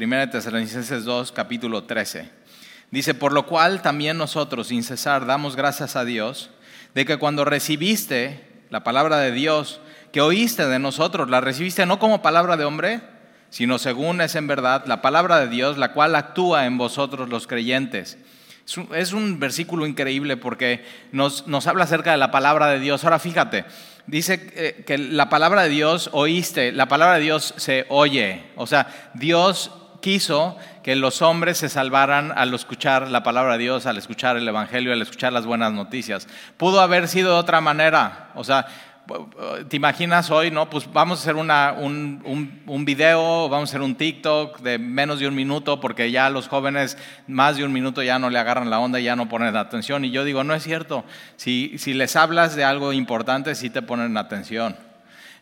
1 Tesalonicenses 2, capítulo 13. Dice, por lo cual también nosotros, sin cesar, damos gracias a Dios de que cuando recibiste la palabra de Dios, que oíste de nosotros, la recibiste no como palabra de hombre, sino según es en verdad la palabra de Dios, la cual actúa en vosotros los creyentes. Es un, versículo increíble porque nos, nos, habla acerca de la palabra de Dios. Ahora fíjate, dice eh, que la palabra de Dios oíste, la palabra de Dios se oye. O sea, Dios quiso que los hombres se salvaran al escuchar la palabra de Dios, al escuchar el Evangelio, al escuchar las buenas noticias. Pudo haber sido de otra manera. O sea, te imaginas hoy, ¿no? Pues vamos a hacer un, un, un, video, vamos a hacer un TikTok de menos de un minuto, porque ya los jóvenes más de un minuto ya no le agarran la onda ya no ponen atención. Y yo digo, no es cierto. Si, si les hablas de algo importante, sí te ponen atención.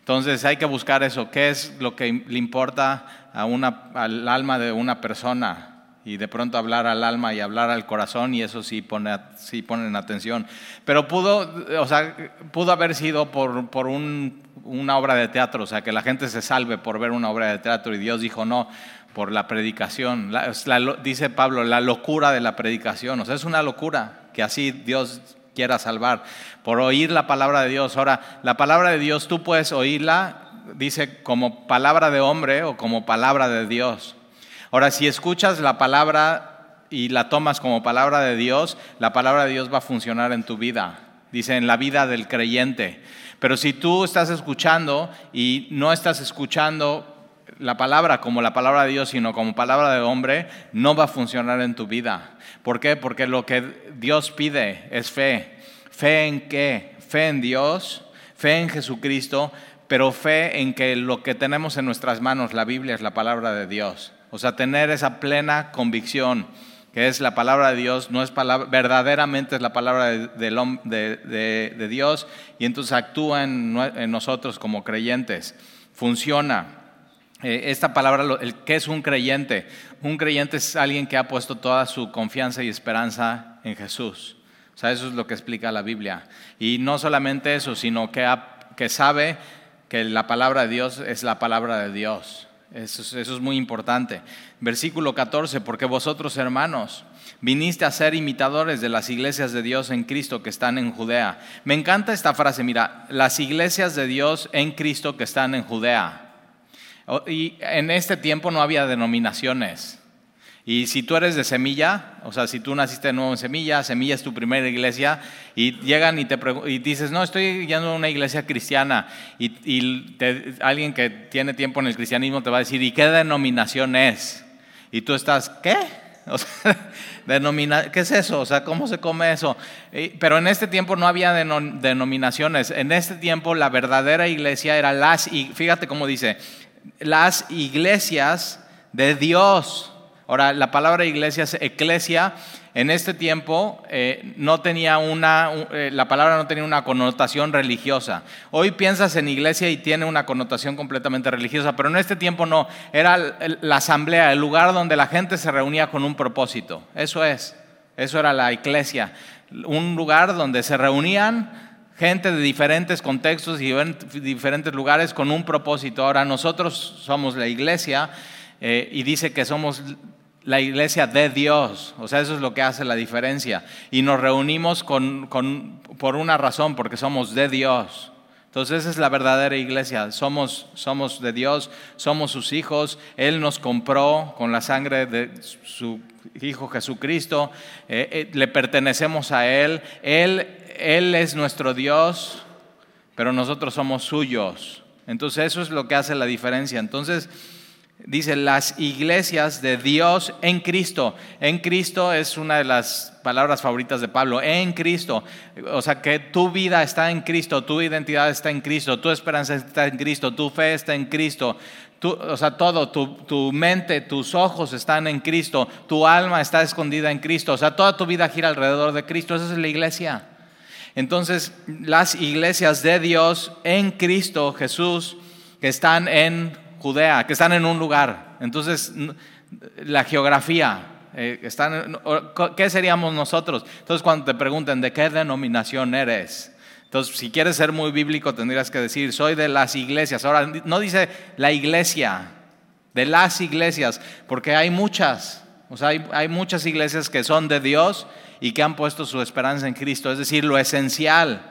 Entonces hay que buscar eso, qué es lo que le importa a una, al alma de una persona y de pronto hablar al alma y hablar al corazón y eso sí, pone, sí ponen atención. Pero pudo, o sea, pudo haber sido por, por un, una obra de teatro, o sea, que la gente se salve por ver una obra de teatro y Dios dijo no, por la predicación. dice Pablo, la locura de la predicación, o sea, es una locura que así Dios quiera salvar, por oír la palabra de Dios. Ahora, la palabra de Dios tú puedes oírla, dice, como palabra de hombre o como palabra de Dios. Ahora, si escuchas la palabra y la tomas como palabra de Dios, la palabra de Dios va a funcionar en tu vida. Dice, en la vida del creyente. Pero si tú estás escuchando y no estás escuchando la palabra como la palabra de Dios, sino como palabra de hombre, no va a funcionar en tu vida. ¿Por qué? Porque lo que Dios pide es fe. ¿Fe en qué? Fe en Dios, fe en Jesucristo, pero fe en que lo que tenemos en nuestras manos, la Biblia, es la palabra de Dios. O sea, tener esa plena convicción que es la palabra de Dios, no es palabra, verdaderamente es la palabra de, Dios y entonces actúa en, nosotros como creyentes. Funciona. Eh, esta palabra, el, ¿qué es un creyente? Un creyente es alguien que ha puesto toda su confianza y esperanza en Jesús. O sea, eso es lo que explica la Biblia. Y no solamente eso, sino que, que sabe que la palabra de Dios es la palabra de Dios. Eso, es muy importante. Versículo 14, porque vosotros hermanos viniste a ser imitadores de las iglesias de Dios en Cristo que están en Judea. Me encanta esta frase, mira, las iglesias de Dios en Cristo que están en Judea. Y en este tiempo no había denominaciones. Y si tú eres de semilla, o sea, si tú naciste de nuevo en semilla, semilla es tu primera iglesia, y llegan y te y dices, no, estoy yendo a una iglesia cristiana, y, alguien que tiene tiempo en el cristianismo te va a decir, ¿y qué denominación es? Y tú estás, ¿qué? O ¿Qué es eso? O sea, ¿cómo se come eso? Pero en este tiempo no había denominaciones. En este tiempo la verdadera iglesia era las, y fíjate cómo dice, las iglesias de Dios. Ahora, la palabra iglesia es eclesia. En este tiempo eh, no tenía una, eh, la palabra no tenía una connotación religiosa. Hoy piensas en iglesia y tiene una connotación completamente religiosa, pero en este tiempo no. Era la asamblea, el lugar donde la gente se reunía con un propósito. Eso es, eso era la iglesia. Un lugar donde se reunían gente de diferentes contextos y diferentes lugares con un propósito. Ahora nosotros somos la iglesia eh, y dice que somos la iglesia de Dios. O sea, eso es lo que hace la diferencia. Y nos reunimos por una razón, porque somos de Dios. Entonces esa es la verdadera iglesia. Somos, somos de Dios, somos sus hijos. Él nos compró con la sangre de su Hijo Jesucristo. Eh, eh, le pertenecemos a Él. Él. Él es nuestro Dios, pero nosotros somos suyos. Entonces eso es lo que hace la diferencia. Entonces dice las iglesias de Dios en Cristo. En Cristo es una de las palabras favoritas de Pablo, en Cristo. O sea que tu vida está en Cristo, tu identidad está en Cristo, tu esperanza está en Cristo, tu fe está en Cristo. o sea, todo, tu, tu mente, tus ojos están en Cristo, tu alma está escondida en Cristo. O sea, toda tu vida gira alrededor de Cristo. Esa es la iglesia. Entonces, las iglesias de Dios en Cristo Jesús que están en Judea, que están en un lugar. Entonces, la geografía, eh, ¿qué seríamos nosotros? Entonces, cuando te pregunten de qué denominación eres, entonces, si quieres ser muy bíblico, tendrías que decir, soy de las iglesias. Ahora, no dice la iglesia de las iglesias, porque hay muchas, o sea, hay, hay muchas iglesias que son de Dios y que han puesto su esperanza en Cristo, es decir, lo esencial,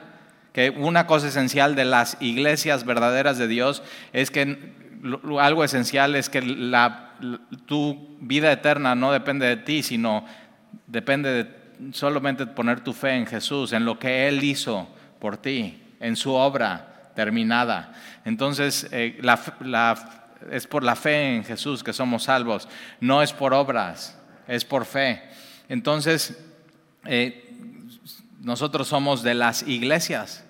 que una cosa esencial de las iglesias verdaderas de Dios es que algo esencial es que la, tu vida eterna no depende de ti, sino depende de solamente poner tu fe en Jesús, en lo que Él hizo por ti, en su obra terminada. Entonces, eh, es por la fe en Jesús que somos salvos, no es por obras, es por fe. Entonces, eh, nosotros somos de las iglesias,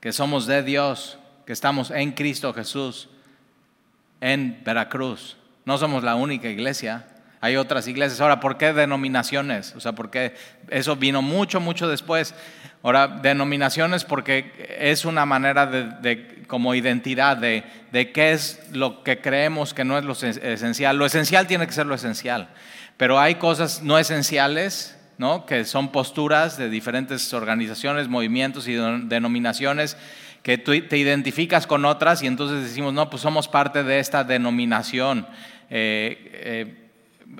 que somos de Dios, estamos en Cristo Jesús, en Veracruz. No somos la única iglesia, hay otras iglesias. Ahora, ¿por qué denominaciones? O sea, porque eso vino mucho, mucho después. Ahora, denominaciones porque es una manera de, como identidad de, de, qué es lo que creemos que no es lo esencial. Lo esencial tiene que ser lo esencial, pero hay cosas no esenciales, ¿no? que son posturas de diferentes organizaciones, movimientos y denominaciones que tú te identificas con otras y entonces decimos, no, pues somos parte de esta denominación. Eh,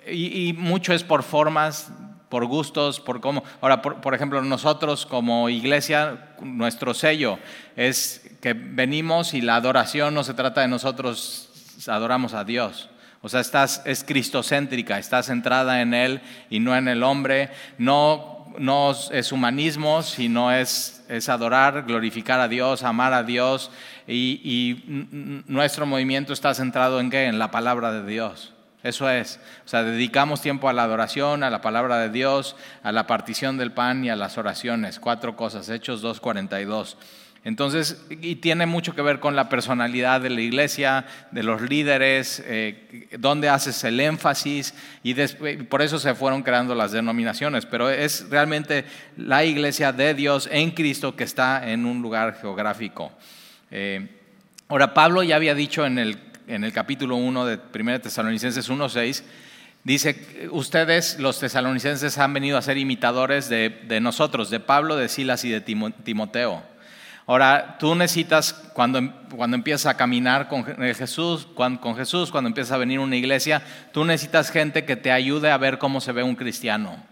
eh, y, mucho es por formas, por gustos, por cómo. Ahora, por, ejemplo, nosotros como iglesia, nuestro sello es que venimos y la adoración no se trata de nosotros, adoramos a Dios. O sea, estás, es cristocéntrica, está centrada en Él y no en el hombre. No, no es humanismo, sino es, es adorar, glorificar a Dios, amar a Dios. Y, y nuestro movimiento está centrado en qué? En la palabra de Dios. Eso es. O sea, dedicamos tiempo a la adoración, a la palabra de Dios, a la partición del pan y a las oraciones. Cuatro cosas, Hechos 2.42. Entonces, y tiene mucho que ver con la personalidad de la iglesia, de los líderes, eh, dónde haces el énfasis, y por eso se fueron creando las denominaciones, pero es realmente la iglesia de Dios en Cristo que está en un lugar geográfico. Eh, ahora, Pablo ya había dicho en el en el capítulo 1 de 1 Tesalonicenses 1.6, dice, ustedes los tesalonicenses han venido a ser imitadores de, nosotros, de Pablo, de Silas y de Timoteo. Ahora, tú necesitas, cuando, cuando empiezas a caminar con Jesús, con Jesús, cuando empiezas a venir a una iglesia, tú necesitas gente que te ayude a ver cómo se ve un cristiano.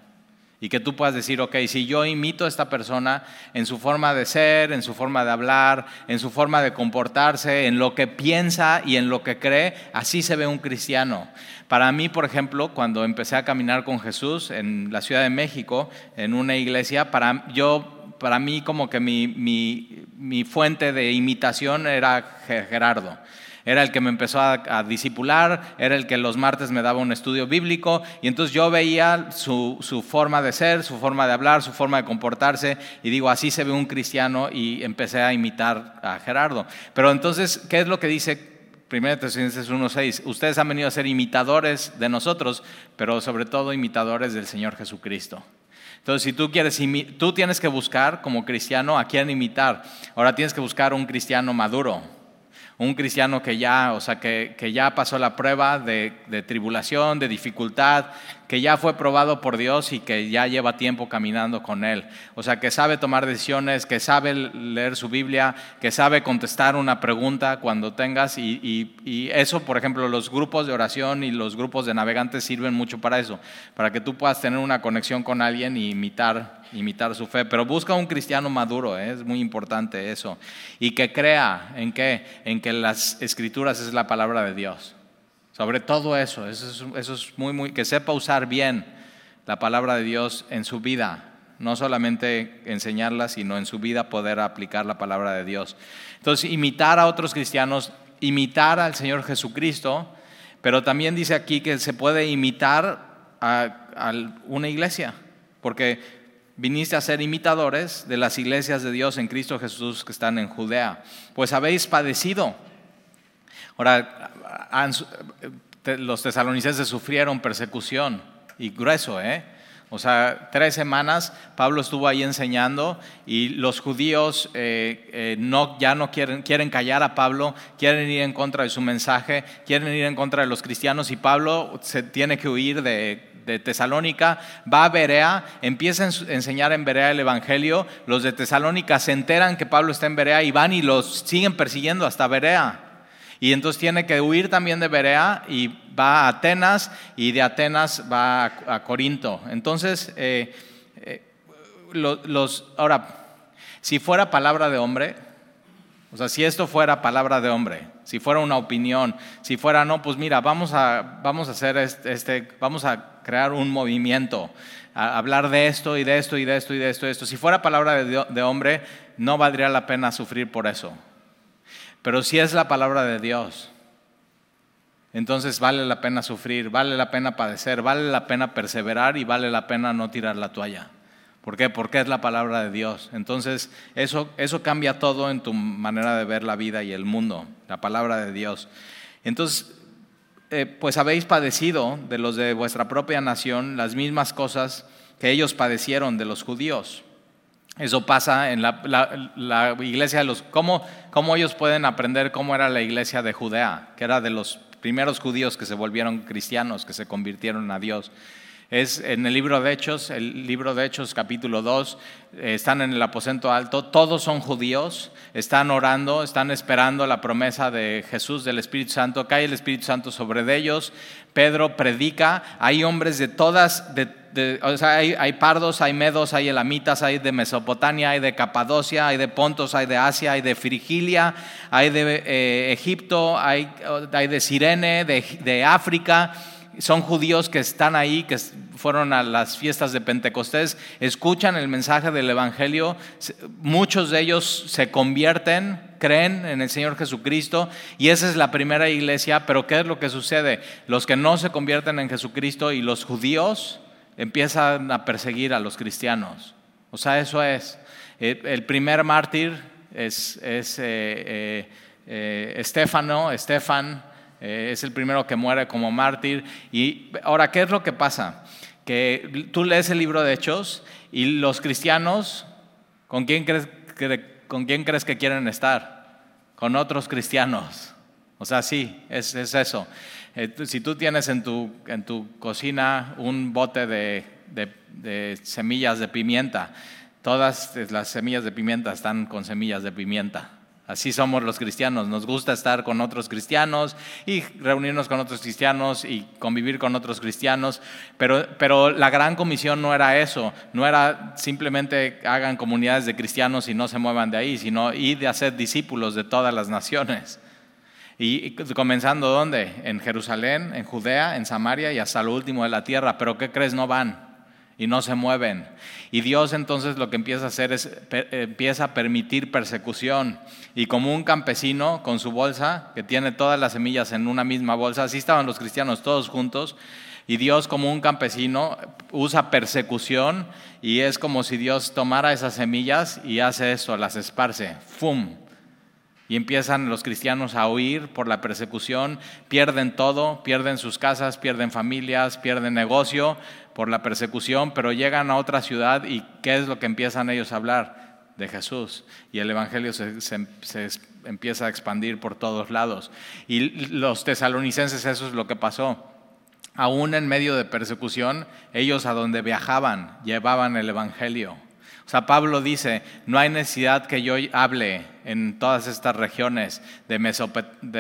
Y que tú puedas decir, ok, si yo imito a esta persona en su forma de ser, en su forma de hablar, en su forma de comportarse, en lo que piensa y en lo que cree, así se ve un cristiano. Para mí, por ejemplo, cuando empecé a caminar con Jesús en la Ciudad de México, en una iglesia, para, yo, para mí como que mi, mi, mi fuente de imitación era Gerardo. Era el que me empezó a, a disipular, era el que los martes me daba un estudio bíblico y entonces yo veía su, su, forma de ser, su forma de hablar, su forma de comportarse y digo, así se ve un cristiano y empecé a imitar a Gerardo. Pero entonces, ¿qué es lo que dice 1 Tesalonicenses 1.6? Ustedes han venido a ser imitadores de nosotros, pero sobre todo imitadores del Señor Jesucristo. Entonces, si tú quieres, tú tienes que buscar como cristiano a quién imitar. Ahora tienes que buscar un cristiano maduro un cristiano que ya, o sea, que, que ya pasó la prueba de, de, tribulación, de dificultad, que ya fue probado por Dios y que ya lleva tiempo caminando con Él. O sea, que sabe tomar decisiones, que sabe leer su Biblia, que sabe contestar una pregunta cuando tengas. Y, y, eso, por ejemplo, los grupos de oración y los grupos de navegantes sirven mucho para eso, para que tú puedas tener una conexión con alguien y imitar, imitar su fe. Pero busca un cristiano maduro, ¿eh? es muy importante eso. Y que crea en qué, en que las escrituras es la palabra de Dios. Sobre todo eso, eso es, muy, muy, que sepa usar bien la palabra de Dios en su vida, no solamente enseñarla, sino en su vida poder aplicar la palabra de Dios. Entonces, imitar a otros cristianos, imitar al Señor Jesucristo, pero también dice aquí que se puede imitar a, a una iglesia, porque viniste a ser imitadores de las iglesias de Dios en Cristo Jesús que están en Judea, pues habéis padecido. Ahora, los tesalonicenses sufrieron persecución y grueso, ¿eh? O sea, tres semanas Pablo estuvo ahí enseñando y los judíos eh, eh, no, ya no quieren, quieren callar a Pablo, quieren ir en contra de su mensaje, quieren ir en contra de los cristianos y Pablo se tiene que huir de, de Tesalónica, va a Berea, empieza a enseñar en Berea el Evangelio, los de Tesalónica se enteran que Pablo está en Berea y van y los siguen persiguiendo hasta Berea. Y entonces tiene que huir también de Berea y va a Atenas y de Atenas va a, Corinto. Entonces, eh, eh, los, ahora, si fuera palabra de hombre, o sea, si esto fuera palabra de hombre, si fuera una opinión, si fuera, no, pues mira, vamos a, vamos a hacer este, este vamos a crear un movimiento, a hablar de esto y de esto y de esto y de esto y de esto. Si fuera palabra de, de hombre, no valdría la pena sufrir por eso. Pero si es la palabra de Dios, entonces vale la pena sufrir, vale la pena padecer, vale la pena perseverar y vale la pena no tirar la toalla. ¿Por qué? Porque es la palabra de Dios. Entonces, eso, eso cambia todo en tu manera de ver la vida y el mundo, la palabra de Dios. Entonces, eh, pues habéis padecido de los de vuestra propia nación las mismas cosas que ellos padecieron de los judíos. Eso pasa en la, iglesia de los... ¿cómo, ¿Cómo ellos pueden aprender cómo era la iglesia de Judea? Que era de los primeros judíos que se volvieron cristianos, que se convirtieron a Dios. Es en el libro de Hechos, el libro de Hechos capítulo 2, eh, están en el aposento alto, todos son judíos, están orando, están esperando la promesa de Jesús, del Espíritu Santo, cae el Espíritu Santo sobre ellos, Pedro predica, hay hombres de todas, hay, pardos, hay medos, hay elamitas, hay de Mesopotamia, hay de Capadocia, hay de Pontos, hay de Asia, hay de Frigilia, hay de eh, Egipto, hay, hay, de Sirene, de, de África son judíos que están ahí, que fueron a las fiestas de Pentecostés, escuchan el mensaje del Evangelio, muchos de ellos se convierten, creen en el Señor Jesucristo y esa es la primera iglesia, pero ¿qué es lo que sucede? Los que no se convierten en Jesucristo y los judíos empiezan a perseguir a los cristianos. O sea, eso es. Eh, el primer mártir es, es eh, eh, Estefano, Estefan, es el primero que muere como mártir. Y ahora, ¿qué es lo que pasa? Que tú lees el libro de Hechos y los cristianos, ¿con quién crees que, con quién crees que quieren estar? Con otros cristianos. O sea, sí, es, eso. Eh, si tú tienes en tu, en tu cocina un bote de, de semillas de pimienta, todas las semillas de pimienta están con semillas de pimienta. Así somos los cristianos, nos gusta estar con otros cristianos y reunirnos con otros cristianos y convivir con otros cristianos, pero, pero la gran comisión no era eso, no era simplemente hagan comunidades de cristianos y no se muevan de ahí, sino ir de hacer discípulos de todas las naciones. Y comenzando dónde? En Jerusalén, en Judea, en Samaria y hasta lo último de la tierra, pero ¿qué crees? No van y no se mueven. Y Dios entonces lo que empieza a hacer es, empieza a permitir persecución. Y como un campesino con su bolsa, que tiene todas las semillas en una misma bolsa, así estaban los cristianos todos juntos, y Dios como un campesino usa persecución y es como si Dios tomara esas semillas y hace eso, las esparce, ¡fum! Y empiezan los cristianos a huir por la persecución, pierden todo, pierden sus casas, pierden familias, pierden negocio por la persecución, pero llegan a otra ciudad y ¿qué es lo que empiezan ellos a hablar? De Jesús. Y el Evangelio se, empieza a expandir por todos lados. Y los tesalonicenses eso es lo que pasó. Aún en medio de persecución, ellos a donde viajaban llevaban el Evangelio o sea, Pablo dice, no hay necesidad que yo hable en todas estas regiones de,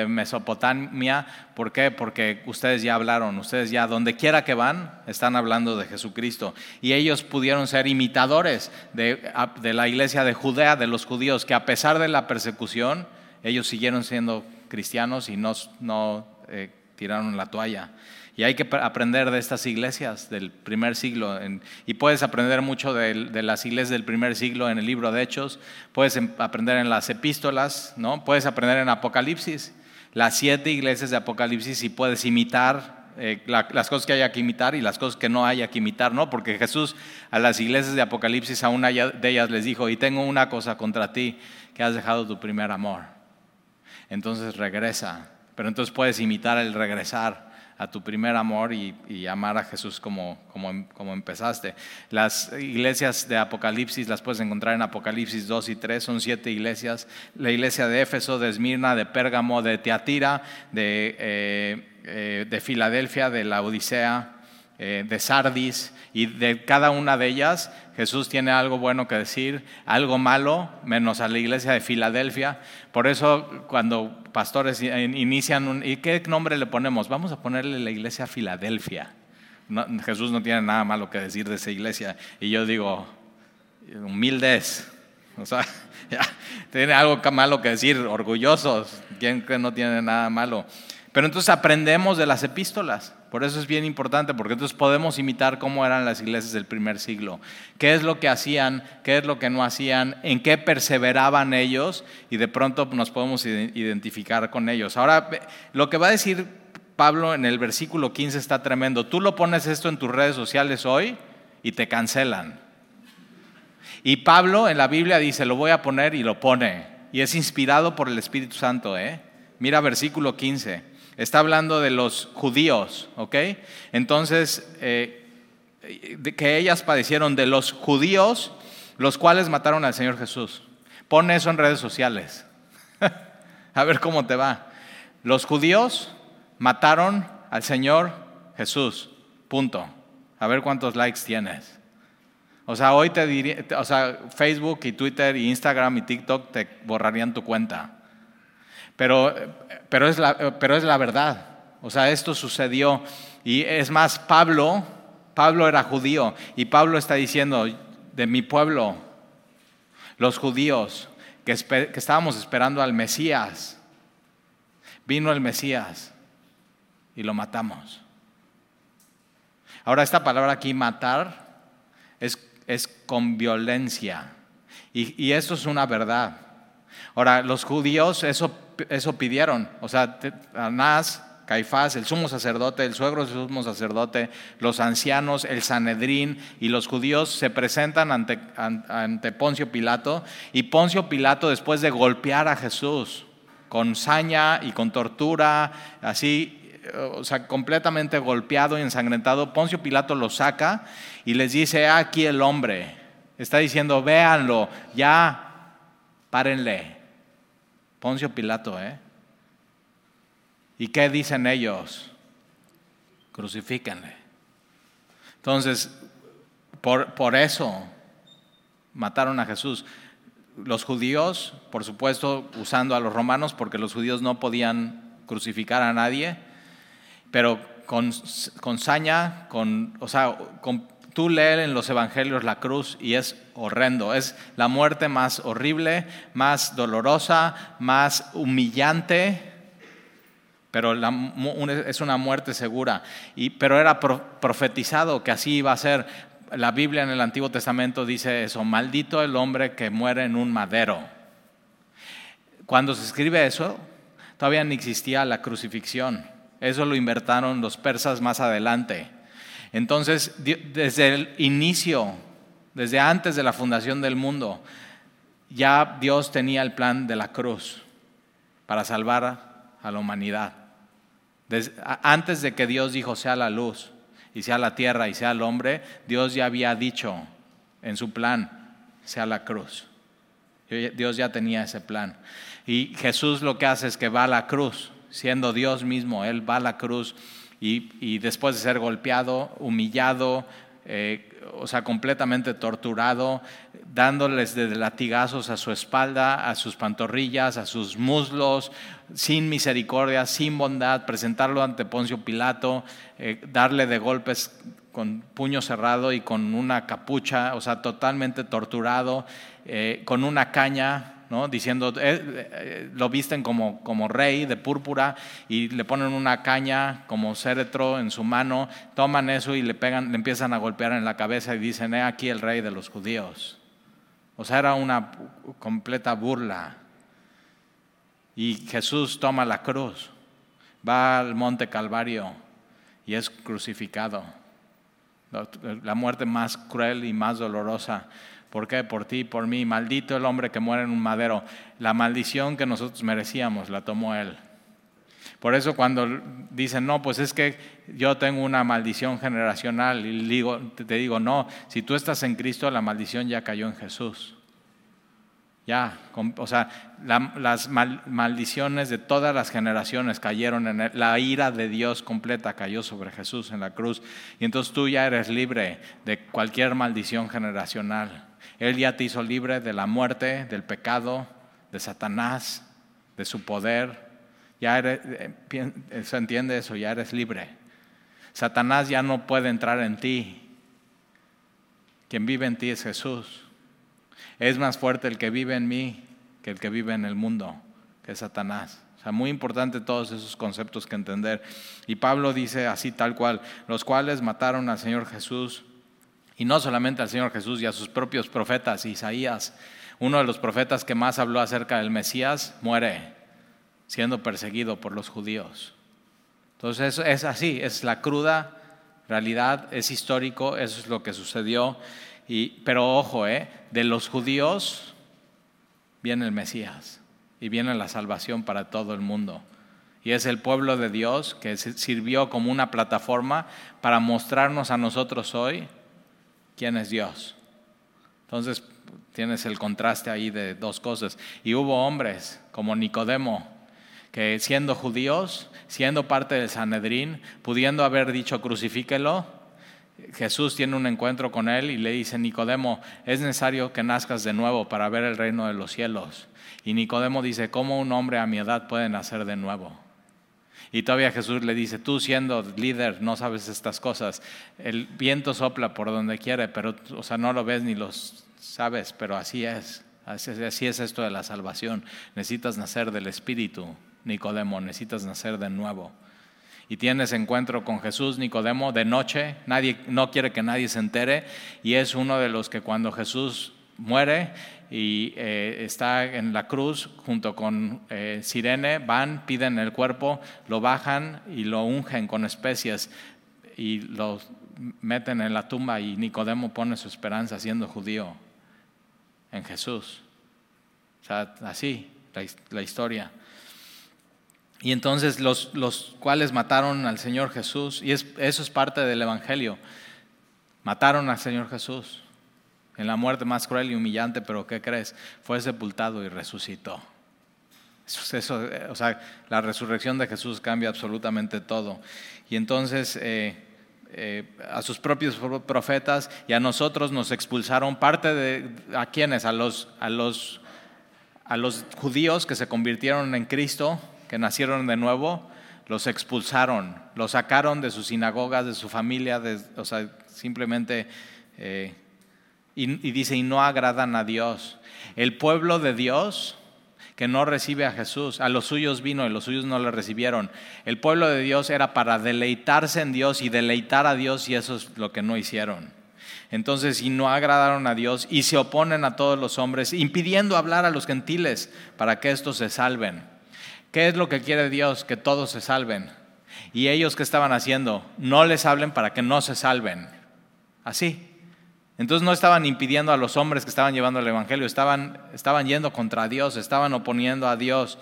Mesopotamia. ¿Por qué? Porque ustedes ya hablaron, ustedes ya, donde quiera que van, están hablando de Jesucristo. Y ellos pudieron ser imitadores de, la iglesia de Judea, de los judíos, que a pesar de la persecución, ellos siguieron siendo cristianos y no, no eh, tiraron la toalla. Y hay que aprender de estas iglesias del primer siglo. y puedes aprender mucho de, las iglesias del primer siglo en el libro de Hechos. Puedes em, aprender en las epístolas, ¿no? Puedes aprender en Apocalipsis. Las siete iglesias de Apocalipsis y puedes imitar eh, las cosas que haya que imitar y las cosas que no haya que imitar, ¿no? Porque Jesús a las iglesias de Apocalipsis, a una de ellas les dijo, y tengo una cosa contra ti, que has dejado tu primer amor. Entonces regresa. Pero entonces puedes imitar el regresar a tu primer amor y, amar a Jesús como, como, como, empezaste. Las iglesias de Apocalipsis las puedes encontrar en Apocalipsis 2 y 3, son siete iglesias. La iglesia de Éfeso, de Esmirna, de Pérgamo, de Teatira, de, eh, eh, de Filadelfia, de la Odisea, eh, de Sardis, y de cada una de ellas Jesús tiene algo bueno que decir, algo malo, menos a la iglesia de Filadelfia. Por eso cuando pastores inician un... ¿Y qué nombre le ponemos? Vamos a ponerle la iglesia Filadelfia. Jesús no tiene nada malo que decir de esa iglesia. Y yo digo, humildes. O sea, tiene algo malo que decir, orgullosos. ¿Quién que no tiene nada malo? Pero entonces aprendemos de las epístolas. Por eso es bien importante, porque entonces podemos imitar cómo eran las iglesias del primer siglo. ¿Qué es lo que hacían? ¿Qué es lo que no hacían? ¿En qué perseveraban ellos? Y de pronto nos podemos identificar con ellos. Ahora, lo que va a decir Pablo en el versículo 15 está tremendo. Tú lo pones esto en tus redes sociales hoy y te cancelan. Y Pablo en la Biblia dice, lo voy a poner y lo pone. Y es inspirado por el Espíritu Santo. ¿eh? Mira versículo 15. Está hablando de los judíos, ¿ok? Entonces, eh, que ellas padecieron de los judíos, los cuales mataron al Señor Jesús. Pon eso en redes sociales. A ver cómo te va. Los judíos mataron al Señor Jesús. Punto. A ver cuántos likes tienes. O sea, hoy te diría, o sea, Facebook y Twitter y Instagram y TikTok te borrarían tu cuenta. Pero, pero, es la, pero es la verdad. O sea, esto sucedió. Y es más, Pablo, Pablo era judío y Pablo está diciendo, de mi pueblo, los judíos, que, que estábamos esperando al Mesías, vino el Mesías y lo matamos. Ahora, esta palabra aquí, matar, es, es con violencia. Y, y esto es una verdad. Ahora, los judíos eso eso pidieron. O sea, Anás, Caifás, el sumo sacerdote, el suegro del sumo sacerdote, los ancianos, el Sanedrín y los judíos se presentan ante, ante Poncio Pilato y Poncio Pilato después de golpear a Jesús con saña y con tortura, así, o sea, completamente golpeado y ensangrentado, Poncio Pilato lo saca y les dice, aquí el hombre. Está diciendo, véanlo, ya, párenle. Poncio Pilato, ¿eh? ¿Y qué dicen ellos? Crucifíquenle. Entonces, por, por eso mataron a Jesús. Los judíos, por supuesto, usando a los romanos, porque los judíos no podían crucificar a nadie, pero con, con saña, con, o sea, con Tú lees en los evangelios la cruz y es horrendo. Es la muerte más horrible, más dolorosa, más humillante, pero es una muerte segura. Y, pero era profetizado que así iba a ser. La Biblia en el Antiguo Testamento dice eso, maldito el hombre que muere en un madero. Cuando se escribe eso, todavía no existía la crucifixión. Eso lo inventaron los persas más adelante. Entonces, desde el inicio, desde antes de la fundación del mundo, ya Dios tenía el plan de la cruz para salvar a la humanidad. antes de que Dios dijo sea la luz y sea la tierra y sea el hombre, Dios ya había dicho en su plan sea la cruz. Dios ya tenía ese plan. Y Jesús lo que hace es que va a la cruz, siendo Dios mismo, Él va a la cruz y, después de ser golpeado, humillado, eh, o sea, completamente torturado, dándoles de latigazos a su espalda, a sus pantorrillas, a sus muslos, sin misericordia, sin bondad, presentarlo ante Poncio Pilato, eh, darle de golpes con puño cerrado y con una capucha, o sea, totalmente torturado, eh, con una caña, diciendo, eh, eh, lo visten como, como rey de púrpura y le ponen una caña como céretro en su mano, toman eso y le, pegan, le empiezan a golpear en la cabeza y dicen, he aquí el rey de los judíos. O sea, era una completa burla. Y Jesús toma la cruz, va al monte Calvario y es crucificado. La muerte más cruel y más dolorosa ¿Por qué? Por ti, por mí. Maldito el hombre que muere en un madero. La maldición que nosotros merecíamos la tomó él. Por eso cuando dicen, no, pues es que yo tengo una maldición generacional, y digo, te digo, no, si tú estás en Cristo, la maldición ya cayó en Jesús. Ya, o sea, las maldiciones de todas las generaciones cayeron en él. La ira de Dios completa cayó sobre Jesús en la cruz. Y entonces tú ya eres libre de cualquier maldición generacional. Él ya te hizo libre de la muerte, del pecado, de Satanás, de su poder. Ya eres, eh, se entiende eso, ya eres libre. Satanás ya no puede entrar en ti. Quien vive en ti es Jesús. Es más fuerte el que vive en mí que el que vive en el mundo, que es Satanás. O sea, muy importante todos esos conceptos que entender. Y Pablo dice así tal cual, los cuales mataron al Señor Jesús, y no solamente al Señor Jesús y a sus propios profetas, Isaías, uno de los profetas que más habló acerca del Mesías, muere siendo perseguido por los judíos. Entonces es así, es la cruda realidad, es histórico, eso es lo que sucedió pero ojo, ¿eh? de los judíos viene el Mesías y viene la salvación para todo el mundo. Y es el pueblo de Dios que sirvió como una plataforma para mostrarnos a nosotros hoy quién es Dios. Entonces tienes el contraste ahí de dos cosas. Y hubo hombres como Nicodemo, que siendo judíos, siendo parte del Sanedrín, pudiendo haber dicho crucifíquelo, Jesús tiene un encuentro con él y le dice, Nicodemo, es necesario que nazcas de nuevo para ver el reino de los cielos. Y Nicodemo dice, ¿cómo un hombre a mi edad puede nacer de nuevo? Y todavía Jesús le dice, tú siendo líder no sabes estas cosas. El viento sopla por donde quiere, pero, o sea, no lo ves ni lo sabes, pero así es. Así es esto de la salvación. Necesitas nacer del Espíritu, Nicodemo, necesitas nacer de nuevo y tienes encuentro con Jesús, Nicodemo, de noche, nadie, no quiere que nadie se entere, y es uno de los que cuando Jesús muere y eh, está en la cruz junto con eh, Sirene, van, piden el cuerpo, lo bajan y lo ungen con especias y lo meten en la tumba y Nicodemo pone su esperanza siendo judío en Jesús. O sea, así la historia. Y entonces los, los cuales mataron al Señor Jesús, y eso es parte del Evangelio, mataron al Señor Jesús en la muerte más cruel y humillante, pero ¿qué crees? Fue sepultado y resucitó. Eso, o sea, la resurrección de Jesús cambia absolutamente todo. Y entonces eh, eh, a sus propios profetas y a nosotros nos expulsaron parte de, ¿a quiénes? A los, a los, a los judíos que se convirtieron en Cristo que nacieron de nuevo, los expulsaron, los sacaron de sus sinagogas, de su familia, o sea, simplemente, eh, y, dice, y no agradan a Dios. El pueblo de Dios que no recibe a Jesús, a los suyos vino y los suyos no le recibieron. El pueblo de Dios era para deleitarse en Dios y deleitar a Dios y eso es lo que no hicieron. Entonces, si no agradaron a Dios y se oponen a todos los hombres, impidiendo hablar a los gentiles para que estos se salven. ¿Qué es lo que quiere Dios? Que todos se salven. Y ellos que estaban haciendo, no les hablen para que no se salven. Así. Entonces no estaban impidiendo a los hombres que estaban llevando el Evangelio, estaban, estaban yendo contra Dios, estaban oponiendo a Dios.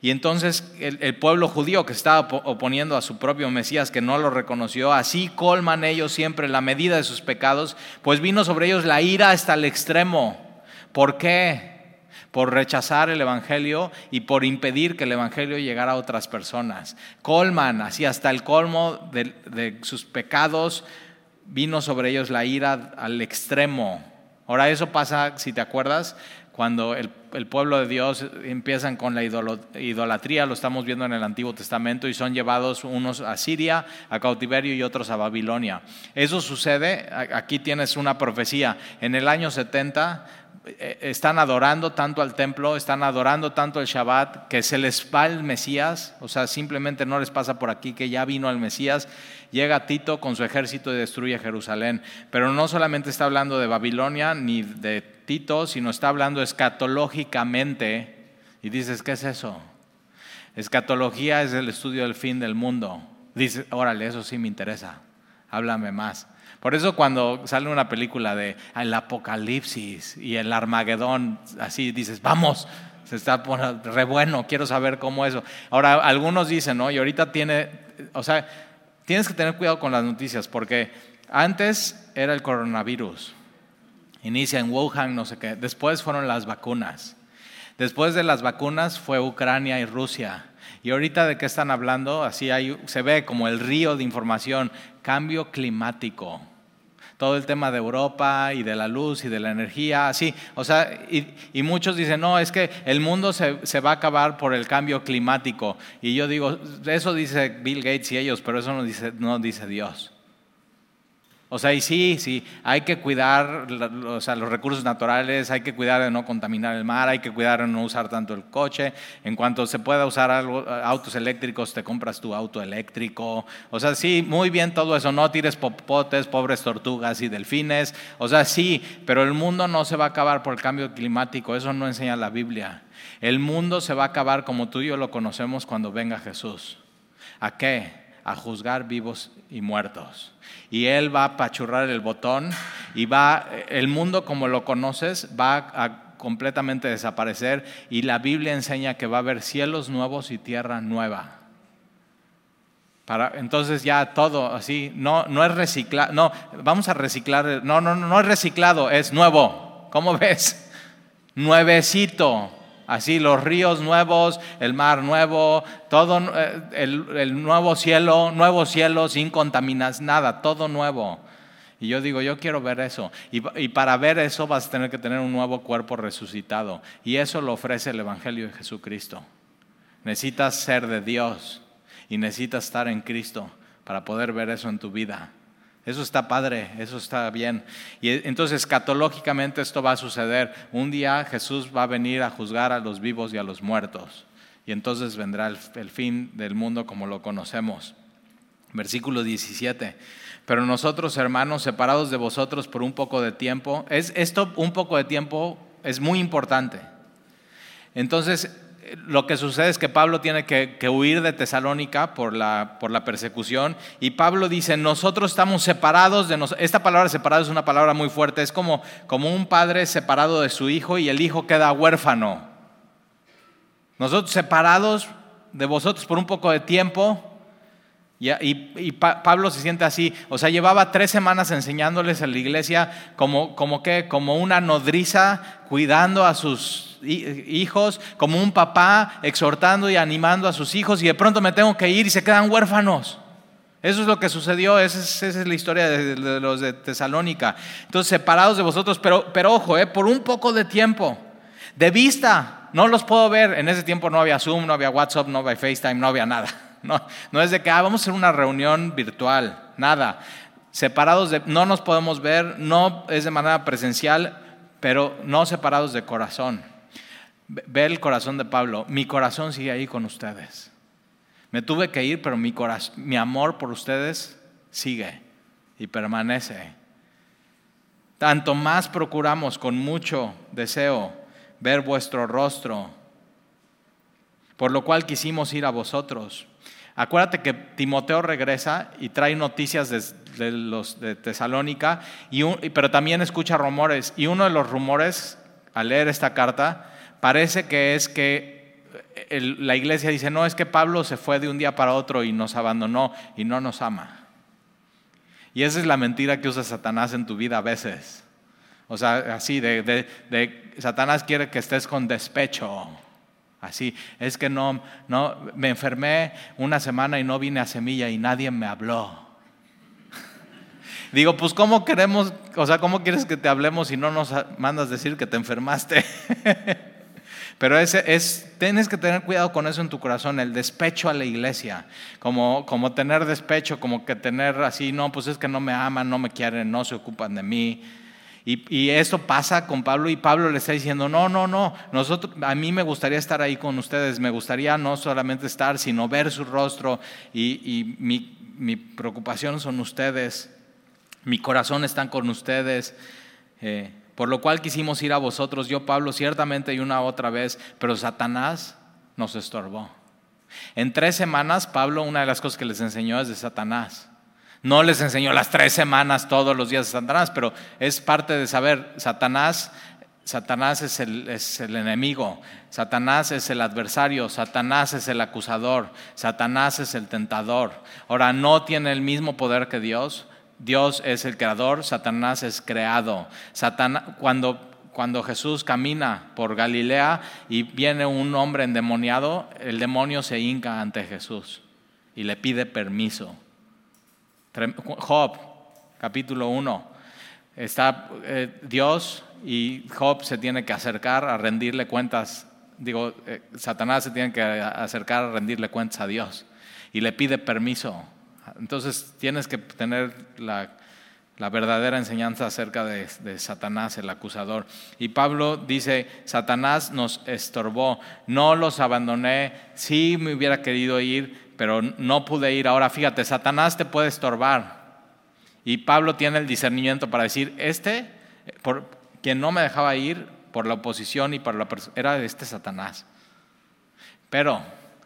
Y entonces el, el, pueblo judío que estaba oponiendo a su propio Mesías, que no lo reconoció, así colman ellos siempre la medida de sus pecados, pues vino sobre ellos la ira hasta el extremo. ¿Por qué? por rechazar el Evangelio y por impedir que el Evangelio llegara a otras personas. Colman, así hasta el colmo de, sus pecados, vino sobre ellos la ira al extremo. Ahora eso pasa, si te acuerdas, cuando el, pueblo de Dios empiezan con la idolatría, lo estamos viendo en el Antiguo Testamento, y son llevados unos a Siria, a cautiverio y otros a Babilonia. Eso sucede, aquí tienes una profecía, en el año 70 eh, están adorando tanto al templo, están adorando tanto el Shabbat, que se les va el Mesías, o sea, simplemente no les pasa por aquí que ya vino el Mesías, llega Tito con su ejército y destruye Jerusalén. Pero no solamente está hablando de Babilonia ni de Tito, sino está hablando escatológicamente. Y dices, ¿qué es eso? Escatología es el estudio del fin del mundo. Dices, órale, eso sí me interesa, háblame más. Por eso cuando sale una película de el apocalipsis y el Armagedón, así dices, vamos, se está poniendo re bueno, quiero saber cómo eso. Ahora, algunos dicen, ¿no? Y ahorita tiene, o sea, tienes que tener cuidado con las noticias porque antes era el coronavirus, inicia en Wuhan, no sé qué, después fueron las vacunas. Después de las vacunas fue Ucrania y Rusia. Y ahorita de qué están hablando, así hay, se ve como el río de información, cambio climático todo el tema de Europa y de la luz y de la energía, así. O sea, y, muchos dicen, no, es que el mundo se, se, va a acabar por el cambio climático. Y yo digo, eso dice Bill Gates y ellos, pero eso no dice, no dice Dios. O sea, y sí, sí, hay que cuidar los recursos naturales, hay que cuidar de no contaminar el mar, hay que cuidar de no usar tanto el coche. En cuanto se pueda usar autos eléctricos, te compras tu auto eléctrico. O sea, sí, muy bien todo eso. No tires popotes, pobres tortugas y delfines. O sea, sí, pero el mundo no se va a acabar por el cambio climático. Eso no enseña la Biblia. El mundo se va a acabar como tú y yo lo conocemos cuando venga Jesús. ¿A qué? A juzgar vivos y muertos y Él va a pachurrar el botón y va, el mundo como lo conoces va a completamente desaparecer y la Biblia enseña que va a haber cielos nuevos y tierra nueva. Para, entonces ya todo así, no, no es reciclado, no, vamos a reciclar, no, no, no es reciclado, es nuevo. ¿Cómo ves? Nuevecito. Así los ríos nuevos, el mar nuevo, todo eh, el, nuevo cielo, nuevo cielo sin contaminas, nada, todo nuevo. Y yo digo, yo quiero ver eso. Y, y, para ver eso vas a tener que tener un nuevo cuerpo resucitado. Y eso lo ofrece el Evangelio de Jesucristo. Necesitas ser de Dios y necesitas estar en Cristo para poder ver eso en tu vida. Eso está padre, eso está bien. Y entonces, catológicamente esto va a suceder. Un día Jesús va a venir a juzgar a los vivos y a los muertos. Y entonces vendrá el, fin del mundo como lo conocemos. Versículo 17. Pero nosotros, hermanos, separados de vosotros por un poco de tiempo, es, esto un poco de tiempo es muy importante. Entonces, lo que sucede es que Pablo tiene que, huir de Tesalónica por la, por la, persecución y Pablo dice, nosotros estamos separados de nosotros. Esta palabra separado es una palabra muy fuerte, es como, como un padre separado de su hijo y el hijo queda huérfano. Nosotros separados de vosotros por un poco de tiempo y, Pablo se siente así, o sea, llevaba tres semanas enseñándoles a la iglesia como, como, que, como una nodriza cuidando a sus hijos, como un papá exhortando y animando a sus hijos y de pronto me tengo que ir y se quedan huérfanos. Eso es lo que sucedió, esa es, la historia de, los de Tesalónica. Entonces, separados de vosotros, pero, pero ojo, eh, por un poco de tiempo, de vista, no los puedo ver. En ese tiempo no había Zoom, no había WhatsApp, no había FaceTime, no había nada. No, es de que ah, vamos a hacer una reunión virtual, nada. Separados de, no nos podemos ver, no es de manera presencial, pero no separados de corazón. Ve el corazón de Pablo, mi corazón sigue ahí con ustedes. Me tuve que ir, pero mi, corazón, mi amor por ustedes sigue y permanece. Tanto más procuramos con mucho deseo ver vuestro rostro, por lo cual quisimos ir a vosotros Acuérdate que Timoteo regresa y trae noticias de, de Tesalónica, pero también escucha rumores. Y uno de los rumores, al leer esta carta, parece que es que la iglesia dice, no, es que Pablo se fue de un día para otro y nos abandonó y no nos ama. Y esa es la mentira que usa Satanás en tu vida a veces. O sea, así, de Satanás quiere que estés con despecho Así, es que no, no, me enfermé una semana y no vine a semilla y nadie me habló. Digo, pues ¿cómo queremos, o sea, cómo quieres que te hablemos si no nos mandas decir que te enfermaste? Pero ese es, tienes que tener cuidado con eso en tu corazón, el despecho a la iglesia, como, como tener despecho, como que tener así, no, pues es que no me aman, no me quieren, no se ocupan de mí. Y, esto pasa con Pablo y Pablo le está diciendo, no, no, no, nosotros, a mí me gustaría estar ahí con ustedes, me gustaría no solamente estar, sino ver su rostro y, mi, preocupación son ustedes, mi corazón está con ustedes. Eh, por lo cual quisimos ir a vosotros, yo Pablo ciertamente y una otra vez, pero Satanás nos estorbó. En tres semanas Pablo una de las cosas que les enseñó es de Satanás. No les enseñó las tres semanas todos los días de Satanás, pero es parte de saber, Satanás, Satanás es el, es el enemigo, Satanás es el adversario, Satanás es el acusador, Satanás es el tentador. Ahora, no tiene el mismo poder que Dios, Dios es el creador, Satanás es creado. cuando cuando Jesús camina por Galilea y viene un hombre endemoniado, el demonio se hinca ante Jesús y le pide permiso. Job, capítulo 1, está eh, Dios y Job se tiene que acercar a rendirle cuentas, digo, eh, Satanás se tiene que acercar a rendirle cuentas a Dios y le pide permiso. Entonces tienes que tener la la verdadera enseñanza acerca de, Satanás, el acusador. Y Pablo dice, Satanás nos estorbó, no los abandoné, sí me hubiera querido ir, pero no pude ir. Ahora fíjate, Satanás te puede estorbar. Y Pablo tiene el discernimiento para decir, este, por quien no me dejaba ir por la oposición y por la era este Satanás. Pero,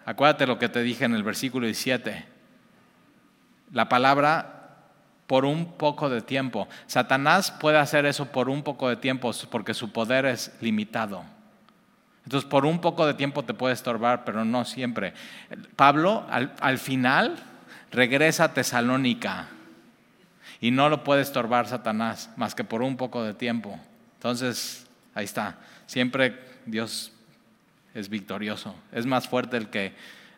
acuérdate lo que te dije en el versículo 17. La palabra por un poco de tiempo. Satanás puede hacer eso por un poco de tiempo porque su poder es limitado. Entonces, por un poco de tiempo te puede estorbar, pero no siempre. Pablo, al, final, regresa a Tesalónica y no lo puede estorbar Satanás más que por un poco de tiempo. Entonces, ahí está. Siempre Dios es victorioso. Es más fuerte el que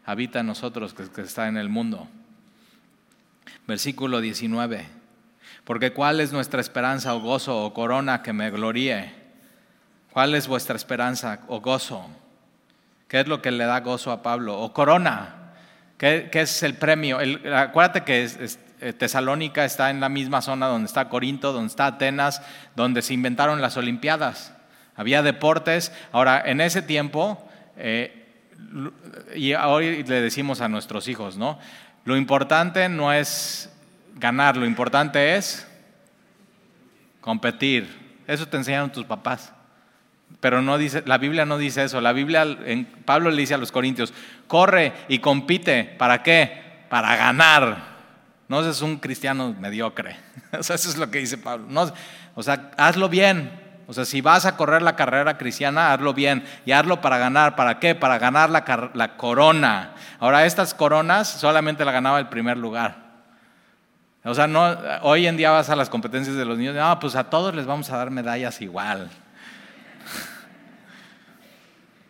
habita en nosotros que el que está en el mundo. Versículo 19. Porque cuál es nuestra esperanza o gozo o corona que me gloríe. ¿Cuál es vuestra esperanza o gozo? ¿Qué es lo que le da gozo a Pablo? O corona. ¿Qué, es el premio? acuérdate que eh, Tesalónica está en la misma zona donde está Corinto, donde está Atenas, donde se inventaron las Olimpiadas. Había deportes. Ahora, en ese tiempo, eh, y hoy le decimos a nuestros hijos, ¿no? Lo importante no es ganar, lo importante es competir. Eso te enseñaron tus papás. Pero no dice, la Biblia no dice eso. La Biblia, en, Pablo le dice a los corintios, corre y compite. ¿Para qué? Para ganar. No seas un cristiano mediocre. Eso es lo que dice Pablo. No, o sea, hazlo bien. O sea, si vas a correr la carrera cristiana, hazlo bien y hazlo para ganar. ¿Para qué? Para ganar la, la corona. Ahora, estas coronas solamente la ganaba el primer lugar. O sea, no, hoy en día vas a las competencias de los niños, no, pues a todos les vamos a dar medallas igual.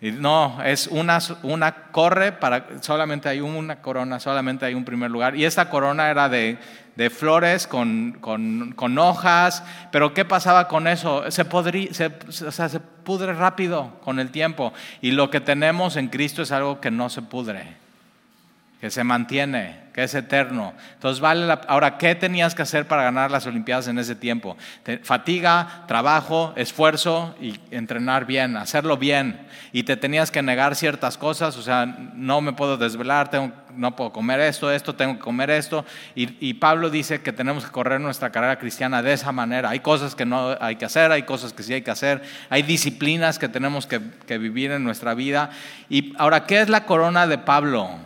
Y no, es una, una corre para, solamente hay una corona, solamente hay un primer lugar. Y esta corona era de, de flores con, con, con, hojas, pero ¿qué pasaba con eso? Se, podría, se, o sea, se pudre rápido con el tiempo. Y lo que tenemos en Cristo es algo que no se pudre que se mantiene, que es eterno. Entonces, vale la, ahora, ¿qué tenías que hacer para ganar las Olimpiadas en ese tiempo? Fatiga, trabajo, esfuerzo y entrenar bien, hacerlo bien. Y te tenías que negar ciertas cosas, o sea, no me puedo desvelar, tengo, no puedo comer esto, esto, tengo que comer esto. Y, Pablo dice que tenemos que correr nuestra carrera cristiana de esa manera. Hay cosas que no hay que hacer, hay cosas que sí hay que hacer, hay disciplinas que tenemos que, que vivir en nuestra vida. Y ahora, ¿qué es la corona de Pablo?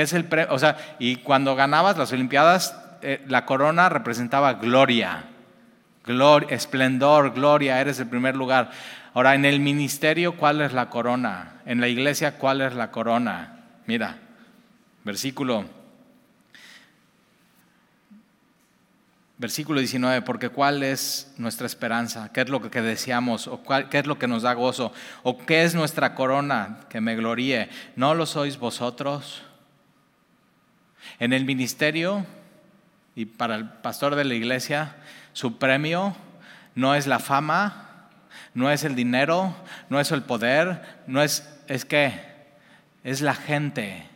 Es el o sea, y cuando ganabas las Olimpiadas, eh, la corona representaba gloria, gloria, esplendor, gloria, eres el primer lugar. Ahora, en el ministerio, ¿cuál es la corona? En la iglesia, ¿cuál es la corona? Mira, versículo Versículo 19, porque cuál es nuestra esperanza, qué es lo que deseamos, qué es lo que nos da gozo, o qué es nuestra corona que me gloríe. ¿No lo sois vosotros? En el ministerio y para el pastor de la iglesia, su premio no es la fama, no es el dinero, no es el poder, no es, es que es la gente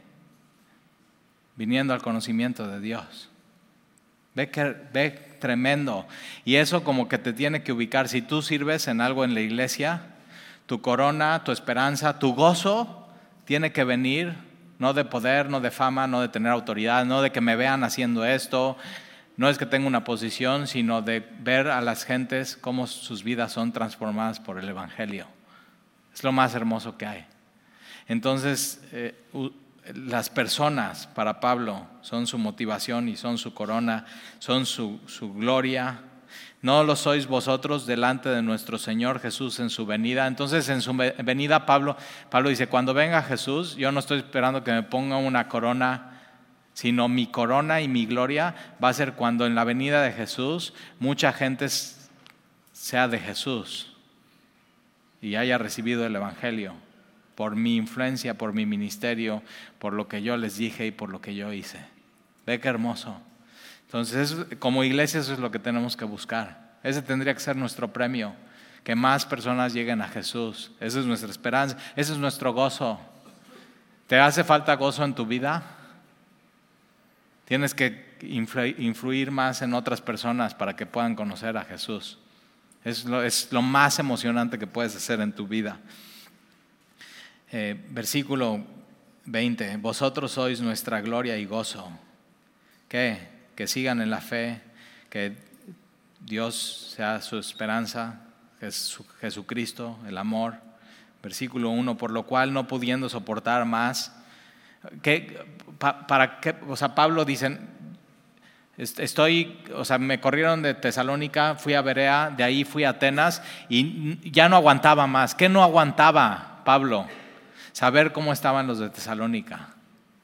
viniendo al conocimiento de Dios. Ve, que, ve tremendo. Y eso como que te tiene que ubicar. Si tú sirves en algo en la iglesia, tu corona, tu esperanza, tu gozo tiene que venir no de poder, no de fama, no de tener autoridad, no de que me vean haciendo esto, no es que tenga una posición, sino de ver a las gentes cómo sus vidas son transformadas por el Evangelio. Es lo más hermoso que hay. Entonces, eh, las personas para Pablo son su motivación y son su corona, son su, su gloria, no lo sois vosotros delante de nuestro Señor Jesús en su venida. Entonces en su venida Pablo, Pablo dice, cuando venga Jesús, yo no estoy esperando que me ponga una corona, sino mi corona y mi gloria va a ser cuando en la venida de Jesús mucha gente sea de Jesús. y haya recibido el Evangelio por mi influencia, por mi ministerio, por lo que yo les dije y por lo que yo hice. Ve qué hermoso. Entonces, como iglesia eso es lo que tenemos que buscar. Ese tendría que ser nuestro premio, que más personas lleguen a Jesús. Esa es nuestra esperanza, ese es nuestro gozo. ¿Te hace falta gozo en tu vida? Tienes que influir más en otras personas para que puedan conocer a Jesús. Es lo, más emocionante que puedes hacer en tu vida. Eh, versículo 20, vosotros sois nuestra gloria y gozo. ¿Qué? Que sigan en la fe, que Dios sea su esperanza, Jesucristo, el amor. Versículo 1, por lo cual no pudiendo soportar más, que, para qué, o sea, Pablo dice, estoy, o sea, me corrieron de Tesalónica, fui a Berea, de ahí fui a Atenas y ya no aguantaba más. ¿Qué no aguantaba Pablo? Saber cómo estaban los de Tesalónica.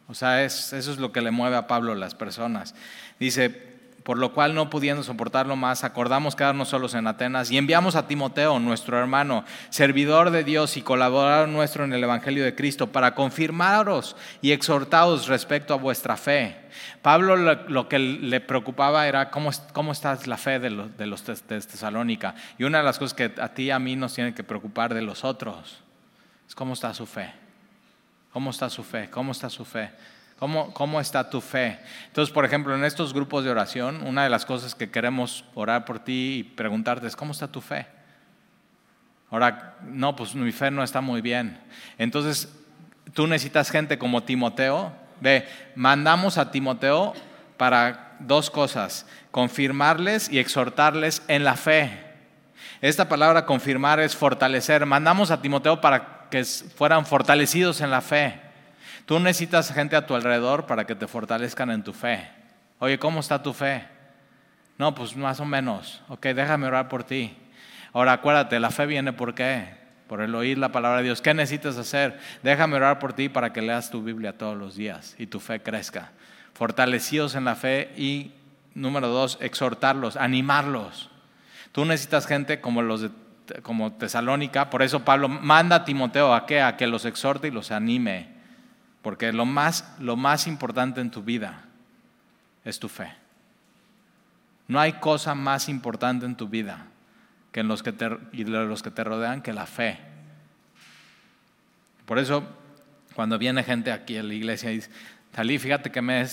O sea, eso es lo que le mueve a Pablo las personas. Dice, por lo cual no pudiendo soportarlo más, acordamos quedarnos solos en Atenas y enviamos a Timoteo, nuestro hermano, servidor de Dios y colaborador nuestro en el Evangelio de Cristo, para confirmaros y exhortaros respecto a vuestra fe. Pablo lo, que le preocupaba era cómo, cómo está la fe de los, de los de Tesalónica. Y una de las cosas que a ti y a mí nos tiene que preocupar de los otros es cómo está su fe. ¿Cómo está su fe? ¿Cómo está su fe? ¿Cómo, está tu fe? Entonces, por ejemplo, en estos grupos de oración, una de las cosas que queremos orar por ti y preguntarte es, ¿cómo está tu fe? Ahora, no, pues mi fe no está muy bien. Entonces, tú necesitas gente como Timoteo. Ve, mandamos a Timoteo para dos cosas, confirmarles y exhortarles en la fe. Esta palabra confirmar es fortalecer. Mandamos a Timoteo para que fueran fortalecidos en la fe. Tú necesitas gente a tu alrededor para que te fortalezcan en tu fe. Oye, ¿cómo está tu fe? No, pues más o menos. Ok, déjame orar por ti. Ahora acuérdate, la fe viene por qué? Por el oír la palabra de Dios. ¿Qué necesitas hacer? Déjame orar por ti para que leas tu Biblia todos los días y tu fe crezca. Fortalecidos en la fe y, número dos, exhortarlos, animarlos. Tú necesitas gente como los de como Tesalónica, por eso Pablo manda a Timoteo a qué? A que los exhorte y los anime. Porque lo más, lo más importante en tu vida es tu fe. No hay cosa más importante en tu vida que en los que te, y los que te rodean que la fe. Por eso, cuando viene gente aquí a la iglesia y dice, Talí, fíjate que me,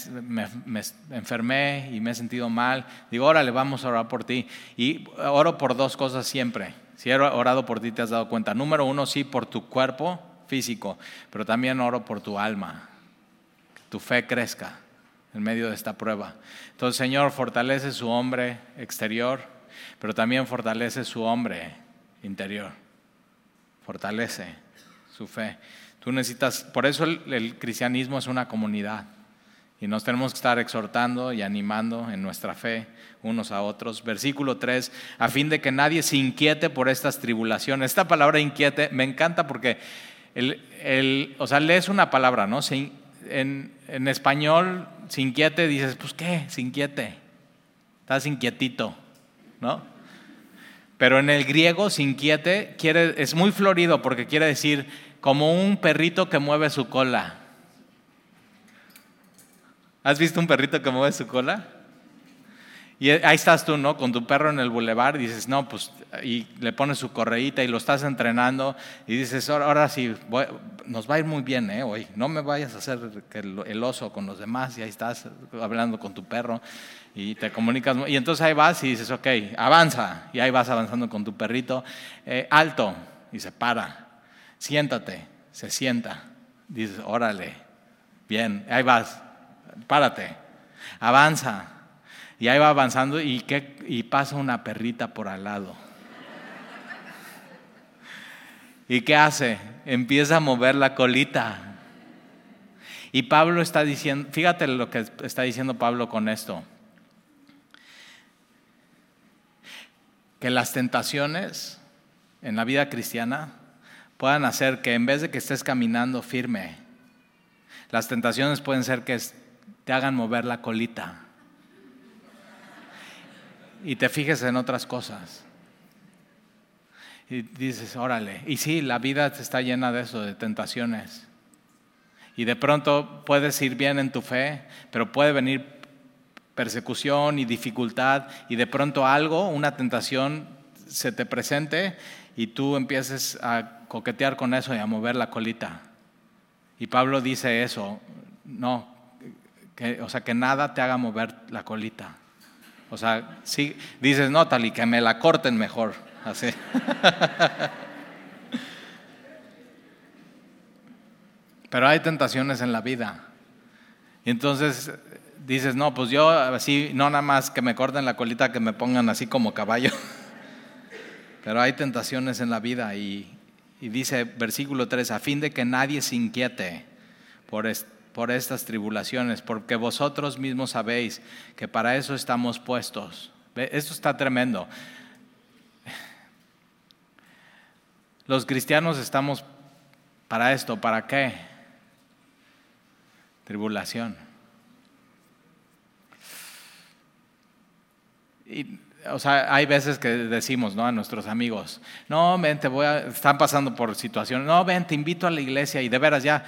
me, enfermé y me he sentido mal. Digo, órale, vamos a orar por ti. Y oro por dos cosas siempre. Si he orado por ti, te has dado cuenta. Número uno, sí, por tu cuerpo físico, pero también oro por tu alma, que tu fe crezca en medio de esta prueba. Entonces, Señor, fortalece su hombre exterior, pero también fortalece su hombre interior. Fortalece su fe. Tú necesitas, por eso el, cristianismo es una comunidad. Y nos tenemos que estar exhortando y animando en nuestra fe unos a otros. Versículo 3, a fin de que nadie se inquiete por estas tribulaciones. Esta palabra inquiete me encanta porque el, o sea, lees una palabra, ¿no? en, en, español, se inquiete, dices, pues qué, se inquiete. Estás inquietito, ¿no? Pero en el griego, se inquiete, quiere, es muy florido porque quiere decir como un perrito que mueve su cola. ¿Has visto un perrito que mueve su cola? Y ahí estás tú, ¿no? Con tu perro en el bulevar dices, no, pues, y le pones su correíta y lo estás entrenando y dices, ahora, sí, nos va a ir muy bien, ¿eh? Hoy, no me vayas a hacer el, oso con los demás y ahí estás hablando con tu perro y te comunicas. Y entonces ahí vas y dices, ok, avanza. Y ahí vas avanzando con tu perrito, eh, alto, y se para. Siéntate, se sienta. Dices, órale, bien, ahí vas, párate, avanza y ahí va avanzando y, y pasa una perrita por al lado. ¿Y qué hace? Empieza a mover la colita. Y Pablo está diciendo, fíjate lo que está diciendo Pablo con esto. Que las tentaciones en la vida cristiana puedan hacer que en vez de que estés caminando firme, las tentaciones pueden ser que te hagan mover la colita y te fijes en otras cosas. Y dices, órale. Y sí, la vida está llena de eso, de tentaciones. Y de pronto puedes ir bien en tu fe, pero puede venir persecución y dificultad y de pronto algo, una tentación se te presente y tú empieces a coquetear con eso y a mover la colita. Y Pablo dice eso, no, que, o sea, que nada te haga mover la colita. O sea, sí, dices, no, tal y que me la corten mejor, así. Pero hay tentaciones en la vida. Y entonces dices, no, pues yo así, no nada más que me corten la colita, que me pongan así como caballo. Pero hay tentaciones en la vida y, dice versículo 3, a fin de que nadie se inquiete por, por estas tribulaciones, porque vosotros mismos sabéis que para eso estamos puestos. Esto está tremendo. Los cristianos estamos para esto, ¿para qué? Tribulación. Y o sea, hay veces que decimos ¿no? a nuestros amigos, no, ven, te voy a, están pasando por situaciones, no, ven, te invito a la iglesia y de veras ya,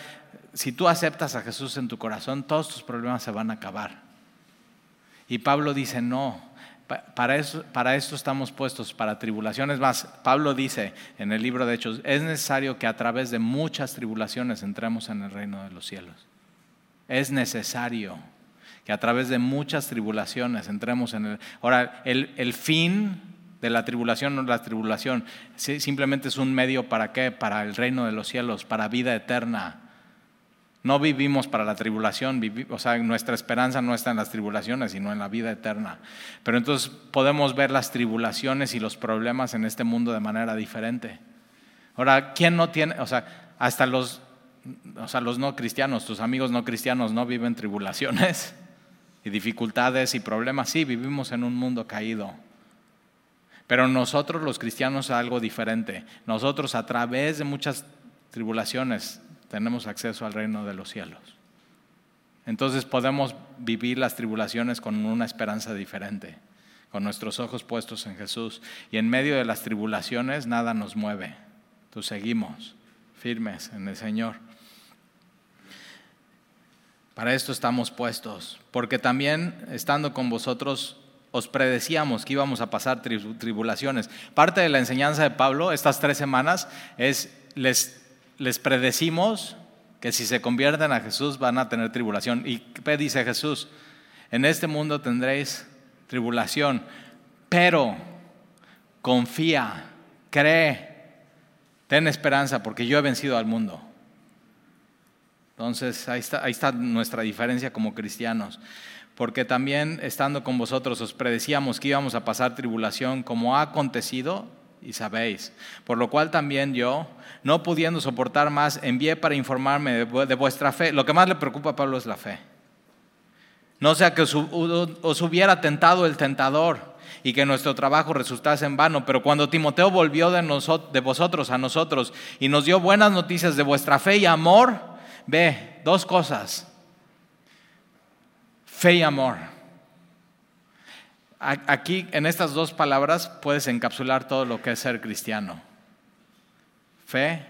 si tú aceptas a Jesús en tu corazón, todos tus problemas se van a acabar. Y Pablo dice, no, para, eso, para esto estamos puestos, para tribulaciones más. Pablo dice en el libro de Hechos, es necesario que a través de muchas tribulaciones entremos en el reino de los cielos. Es necesario que a través de muchas tribulaciones entremos en el... Ahora, el, el fin de la tribulación no la tribulación, simplemente es un medio para qué, para el reino de los cielos, para vida eterna. No vivimos para la tribulación, o sea, nuestra esperanza no está en las tribulaciones, sino en la vida eterna. Pero entonces podemos ver las tribulaciones y los problemas en este mundo de manera diferente. Ahora, ¿quién no tiene, o sea, hasta los, o sea, los no cristianos, tus amigos no cristianos no viven tribulaciones? y dificultades y problemas. Sí, vivimos en un mundo caído. Pero nosotros los cristianos algo diferente. Nosotros a través de muchas tribulaciones tenemos acceso al reino de los cielos. Entonces podemos vivir las tribulaciones con una esperanza diferente, con nuestros ojos puestos en Jesús. Y en medio de las tribulaciones nada nos mueve. Entonces seguimos firmes en el Señor. Para esto estamos puestos, porque también estando con vosotros os predecíamos que íbamos a pasar tribulaciones. Parte de la enseñanza de Pablo estas tres semanas es, les, les predecimos que si se convierten a Jesús van a tener tribulación. ¿Y qué dice Jesús? En este mundo tendréis tribulación, pero confía, cree, ten esperanza, porque yo he vencido al mundo. Entonces ahí está, ahí está nuestra diferencia como cristianos. Porque también estando con vosotros os predecíamos que íbamos a pasar tribulación como ha acontecido y sabéis. Por lo cual también yo, no pudiendo soportar más, envié para informarme de, vuestra fe. Lo que más le preocupa a Pablo es la fe. No sea que os, hubiera tentado el tentador y que nuestro trabajo resultase en vano. Pero cuando Timoteo volvió de, de vosotros a nosotros y nos dio buenas noticias de vuestra fe y amor, Ve, dos cosas. Fe y amor. Aquí, en estas dos palabras, puedes encapsular todo lo que es ser cristiano. Fe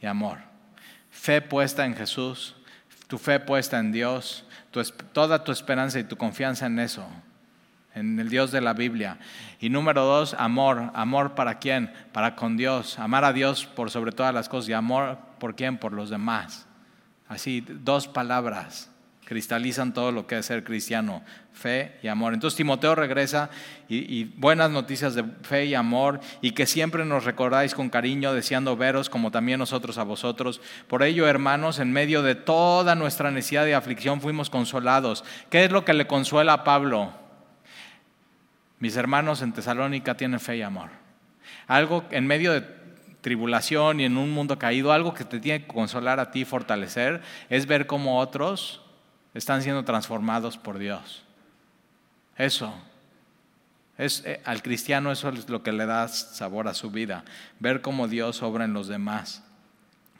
y amor. Fe puesta en Jesús, tu fe puesta en Dios, toda tu esperanza y tu confianza en eso, en el Dios de la Biblia. Y número dos, amor. ¿Amor para quién? Para con Dios. Amar a Dios por sobre todas las cosas y amor ¿Por quién? Por los demás. Así, dos palabras cristalizan todo lo que es ser cristiano, fe y amor. Entonces Timoteo regresa y, buenas noticias de fe y amor y que siempre nos recordáis con cariño, deseando veros como también nosotros a vosotros. Por ello, hermanos, en medio de toda nuestra necesidad y aflicción fuimos consolados. ¿Qué es lo que le consuela a Pablo? Mis hermanos en Tesalónica tienen fe y amor. Algo en medio de tribulación y en un mundo caído, algo que te tiene que consolar a ti, fortalecer, es ver cómo otros están siendo transformados por Dios. Eso. Es, eh, al cristiano eso es lo que le da sabor a su vida, ver cómo Dios obra en los demás.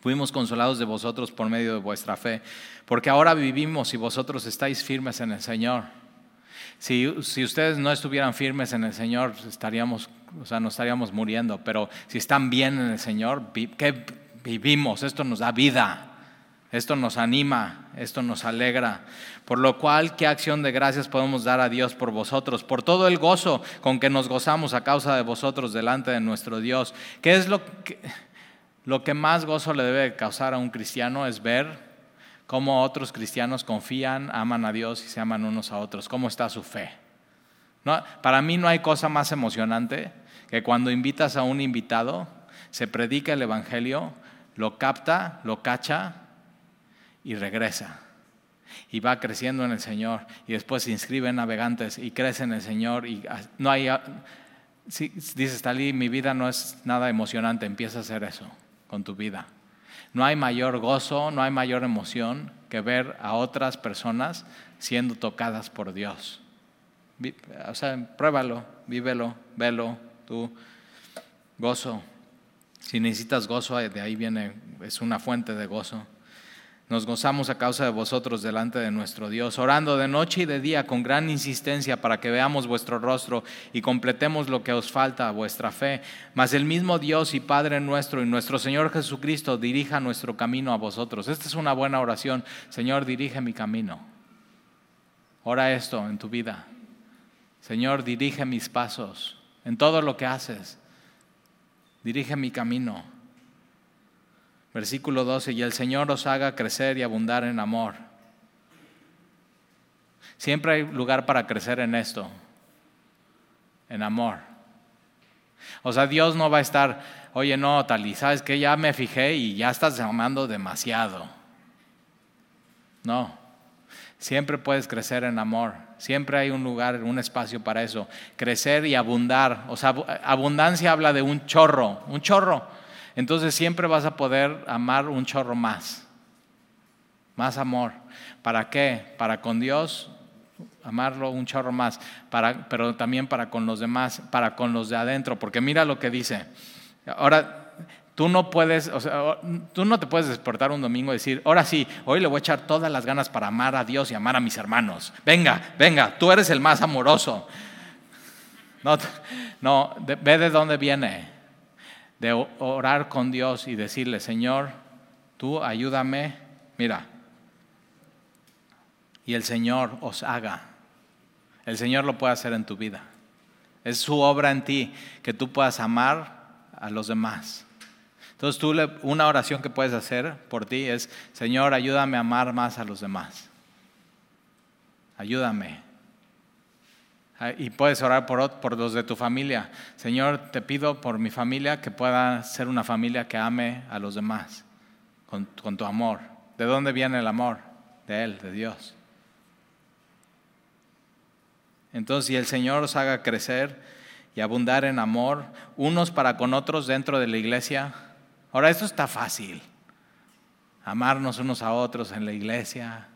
Fuimos consolados de vosotros por medio de vuestra fe, porque ahora vivimos y vosotros estáis firmes en el Señor. Si, si ustedes no estuvieran firmes en el Señor, estaríamos, o sea, nos estaríamos muriendo. Pero si están bien en el Señor, ¿qué vivimos? Esto nos da vida. Esto nos anima, esto nos alegra. Por lo cual, ¿qué acción de gracias podemos dar a Dios por vosotros? Por todo el gozo con que nos gozamos a causa de vosotros delante de nuestro Dios. ¿Qué es lo que, más gozo le debe causar a un cristiano? Es ver cómo otros cristianos confían, aman a Dios y se aman unos a otros. ¿Cómo está su fe? Para mí no hay cosa más emocionante que cuando invitas a un invitado, se predica el Evangelio, lo capta, lo cacha y regresa. Y va creciendo en el Señor y después se inscribe en navegantes y crece en el Señor y no hay... Si, dices, Talí, mi vida no es nada emocionante, empieza a hacer eso con tu vida. No hay mayor gozo, no hay mayor emoción que ver a otras personas siendo tocadas por Dios. O sea, pruébalo, vívelo, velo, tú. Gozo. Si necesitas gozo, de ahí viene, es una fuente de gozo. Nos gozamos a causa de vosotros delante de nuestro Dios, orando de noche y de día con gran insistencia para que veamos vuestro rostro y completemos lo que os falta a vuestra fe. Mas el mismo Dios y Padre nuestro y nuestro Señor Jesucristo dirija nuestro camino a vosotros. Esta es una buena oración. Señor, dirige mi camino. Ora esto en tu vida. Señor, dirige mis pasos en todo lo que haces. Dirige mi camino. Versículo 12, y el Señor os haga crecer y abundar en amor. Siempre hay lugar para crecer en esto, en amor. O sea, Dios no va a estar, oye, no, tal y sabes que ya me fijé y ya estás amando demasiado. No, siempre puedes crecer en amor. Siempre hay un lugar, un espacio para eso. Crecer y abundar. O sea, abundancia habla de un chorro, un chorro entonces siempre vas a poder amar un chorro más, más amor. ¿Para qué? Para con Dios, amarlo un chorro más, para, pero también para con los demás, para con los de adentro, porque mira lo que dice. Ahora, tú no puedes, o sea, tú no te puedes despertar un domingo y decir, ahora sí, hoy le voy a echar todas las ganas para amar a Dios y amar a mis hermanos. Venga, venga, tú eres el más amoroso. No, no ve de dónde viene de orar con Dios y decirle, Señor, tú ayúdame, mira, y el Señor os haga. El Señor lo puede hacer en tu vida. Es su obra en ti, que tú puedas amar a los demás. Entonces tú una oración que puedes hacer por ti es, Señor, ayúdame a amar más a los demás. Ayúdame. Ah, y puedes orar por, los de tu familia. Señor, te pido por mi familia que pueda ser una familia que ame a los demás con, con tu amor. ¿De dónde viene el amor? De Él, de Dios. Entonces, si el Señor os haga crecer y abundar en amor, unos para con otros dentro de la iglesia. Ahora, esto está fácil. Amarnos unos a otros en la iglesia,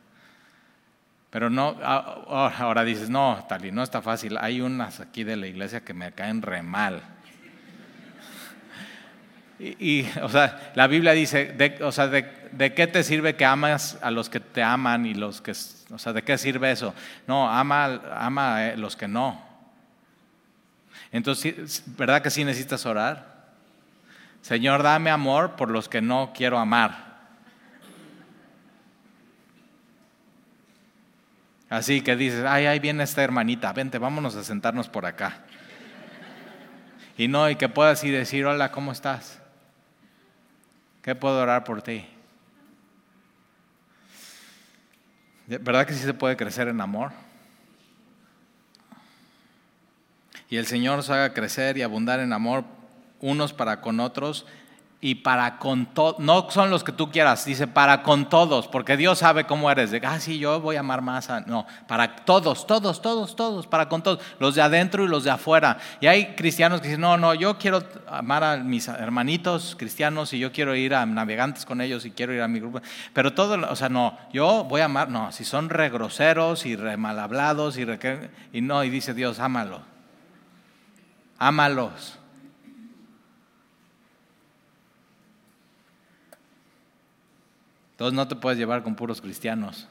pero no, ah, oh, ahora dices, no, Tali, no está fácil. Hay unas aquí de la iglesia que me caen re mal. Y, o sea, la Biblia dice, de, o sea, de, qué te sirve que amas a los que te aman y los que, o sea, ¿de qué sirve eso? No, ama, ama a los que no. Entonces, ¿verdad que sí necesitas orar? Señor, dame amor por los que no quiero amar. Así que dices, ay, ahí viene esta hermanita, vente, vámonos a sentarnos por acá. Y no, y que puedas ir decir, hola, ¿cómo estás? ¿Qué puedo orar por ti? ¿Verdad que sí se puede crecer en amor? Y el Señor os haga crecer y abundar en amor unos para con otros y para con todos, no son los que tú quieras, dice para con todos, porque Dios sabe cómo eres, de, ah, sí, yo voy a amar más, a... no, para todos, todos, todos, todos, para con todos, los de adentro y los de afuera. Y hay cristianos que dicen, no, no, yo quiero amar a mis hermanitos cristianos y yo quiero ir a navegantes con ellos y quiero ir a mi grupo, pero todo, o sea, no, yo voy a amar, no, si son re groseros y re mal hablados y, re, y no, y dice Dios, ámalo, ámalos. Entonces no te puedes llevar con puros cristianos.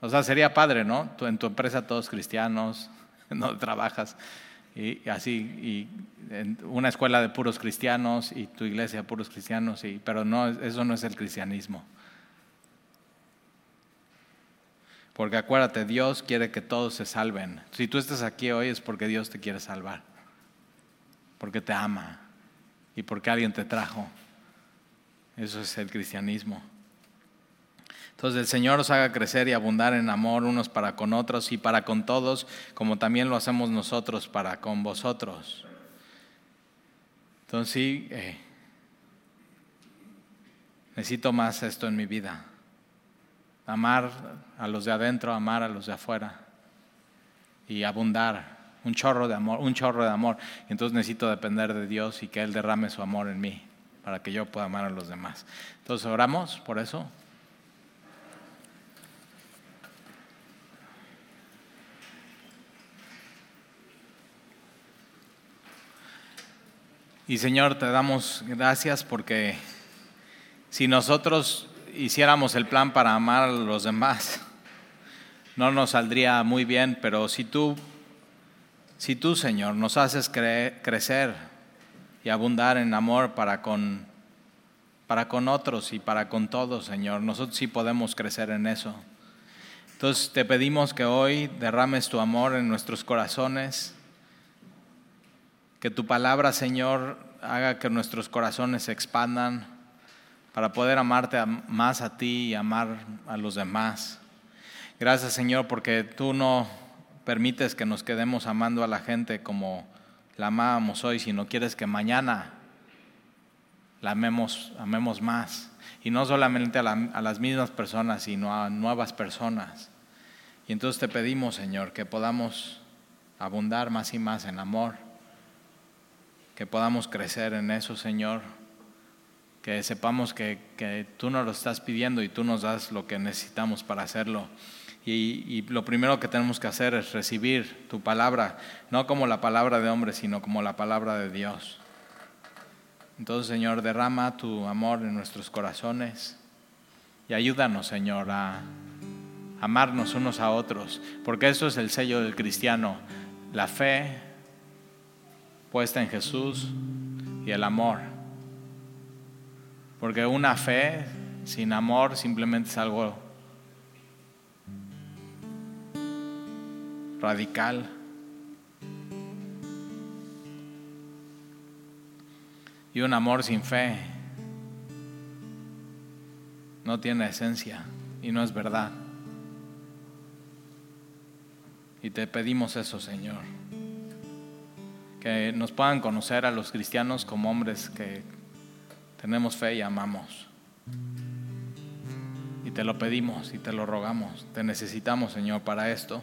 O sea, sería padre, ¿no? En tu empresa todos cristianos, no trabajas y así, y en una escuela de puros cristianos y tu iglesia puros cristianos, y, pero no, eso no es el cristianismo. Porque acuérdate, Dios quiere que todos se salven. Si tú estás aquí hoy es porque Dios te quiere salvar, porque te ama y porque alguien te trajo. Eso es el cristianismo. Entonces el Señor os haga crecer y abundar en amor unos para con otros y para con todos, como también lo hacemos nosotros para con vosotros. Entonces sí, eh, necesito más esto en mi vida. Amar a los de adentro, amar a los de afuera y abundar. Un chorro de amor, un chorro de amor. entonces necesito depender de Dios y que Él derrame su amor en mí para que yo pueda amar a los demás. Entonces oramos por eso. Y Señor, te damos gracias porque si nosotros hiciéramos el plan para amar a los demás, no nos saldría muy bien, pero si tú, si tú Señor, nos haces crecer y abundar en amor para con, para con otros y para con todos, Señor, nosotros sí podemos crecer en eso. Entonces te pedimos que hoy derrames tu amor en nuestros corazones que tu palabra, Señor, haga que nuestros corazones se expandan para poder amarte más a ti y amar a los demás. Gracias, Señor, porque tú no permites que nos quedemos amando a la gente como la amábamos hoy, sino quieres que mañana la amemos, amemos más. Y no solamente a, a las mismas personas, sino a nuevas personas. Y entonces te pedimos, Señor, que podamos abundar más y más en amor que podamos crecer en eso, Señor, que sepamos que, tú nos lo estás pidiendo y tú nos das lo que necesitamos para hacerlo. Y, lo primero que tenemos que hacer es recibir tu palabra, no como la palabra de hombre, sino como la palabra de Dios. Entonces, Señor, derrama tu amor en nuestros corazones y ayúdanos, Señor, a amarnos unos a otros, porque eso es el sello del cristiano, la fe, puesta en Jesús y el amor. Porque una fe sin amor simplemente es algo radical. Y un amor sin fe no tiene esencia y no es verdad. Y te pedimos eso, Señor que nos puedan conocer a los cristianos como hombres que tenemos fe y amamos. Y te lo pedimos y te lo rogamos. Te necesitamos, Señor, para esto.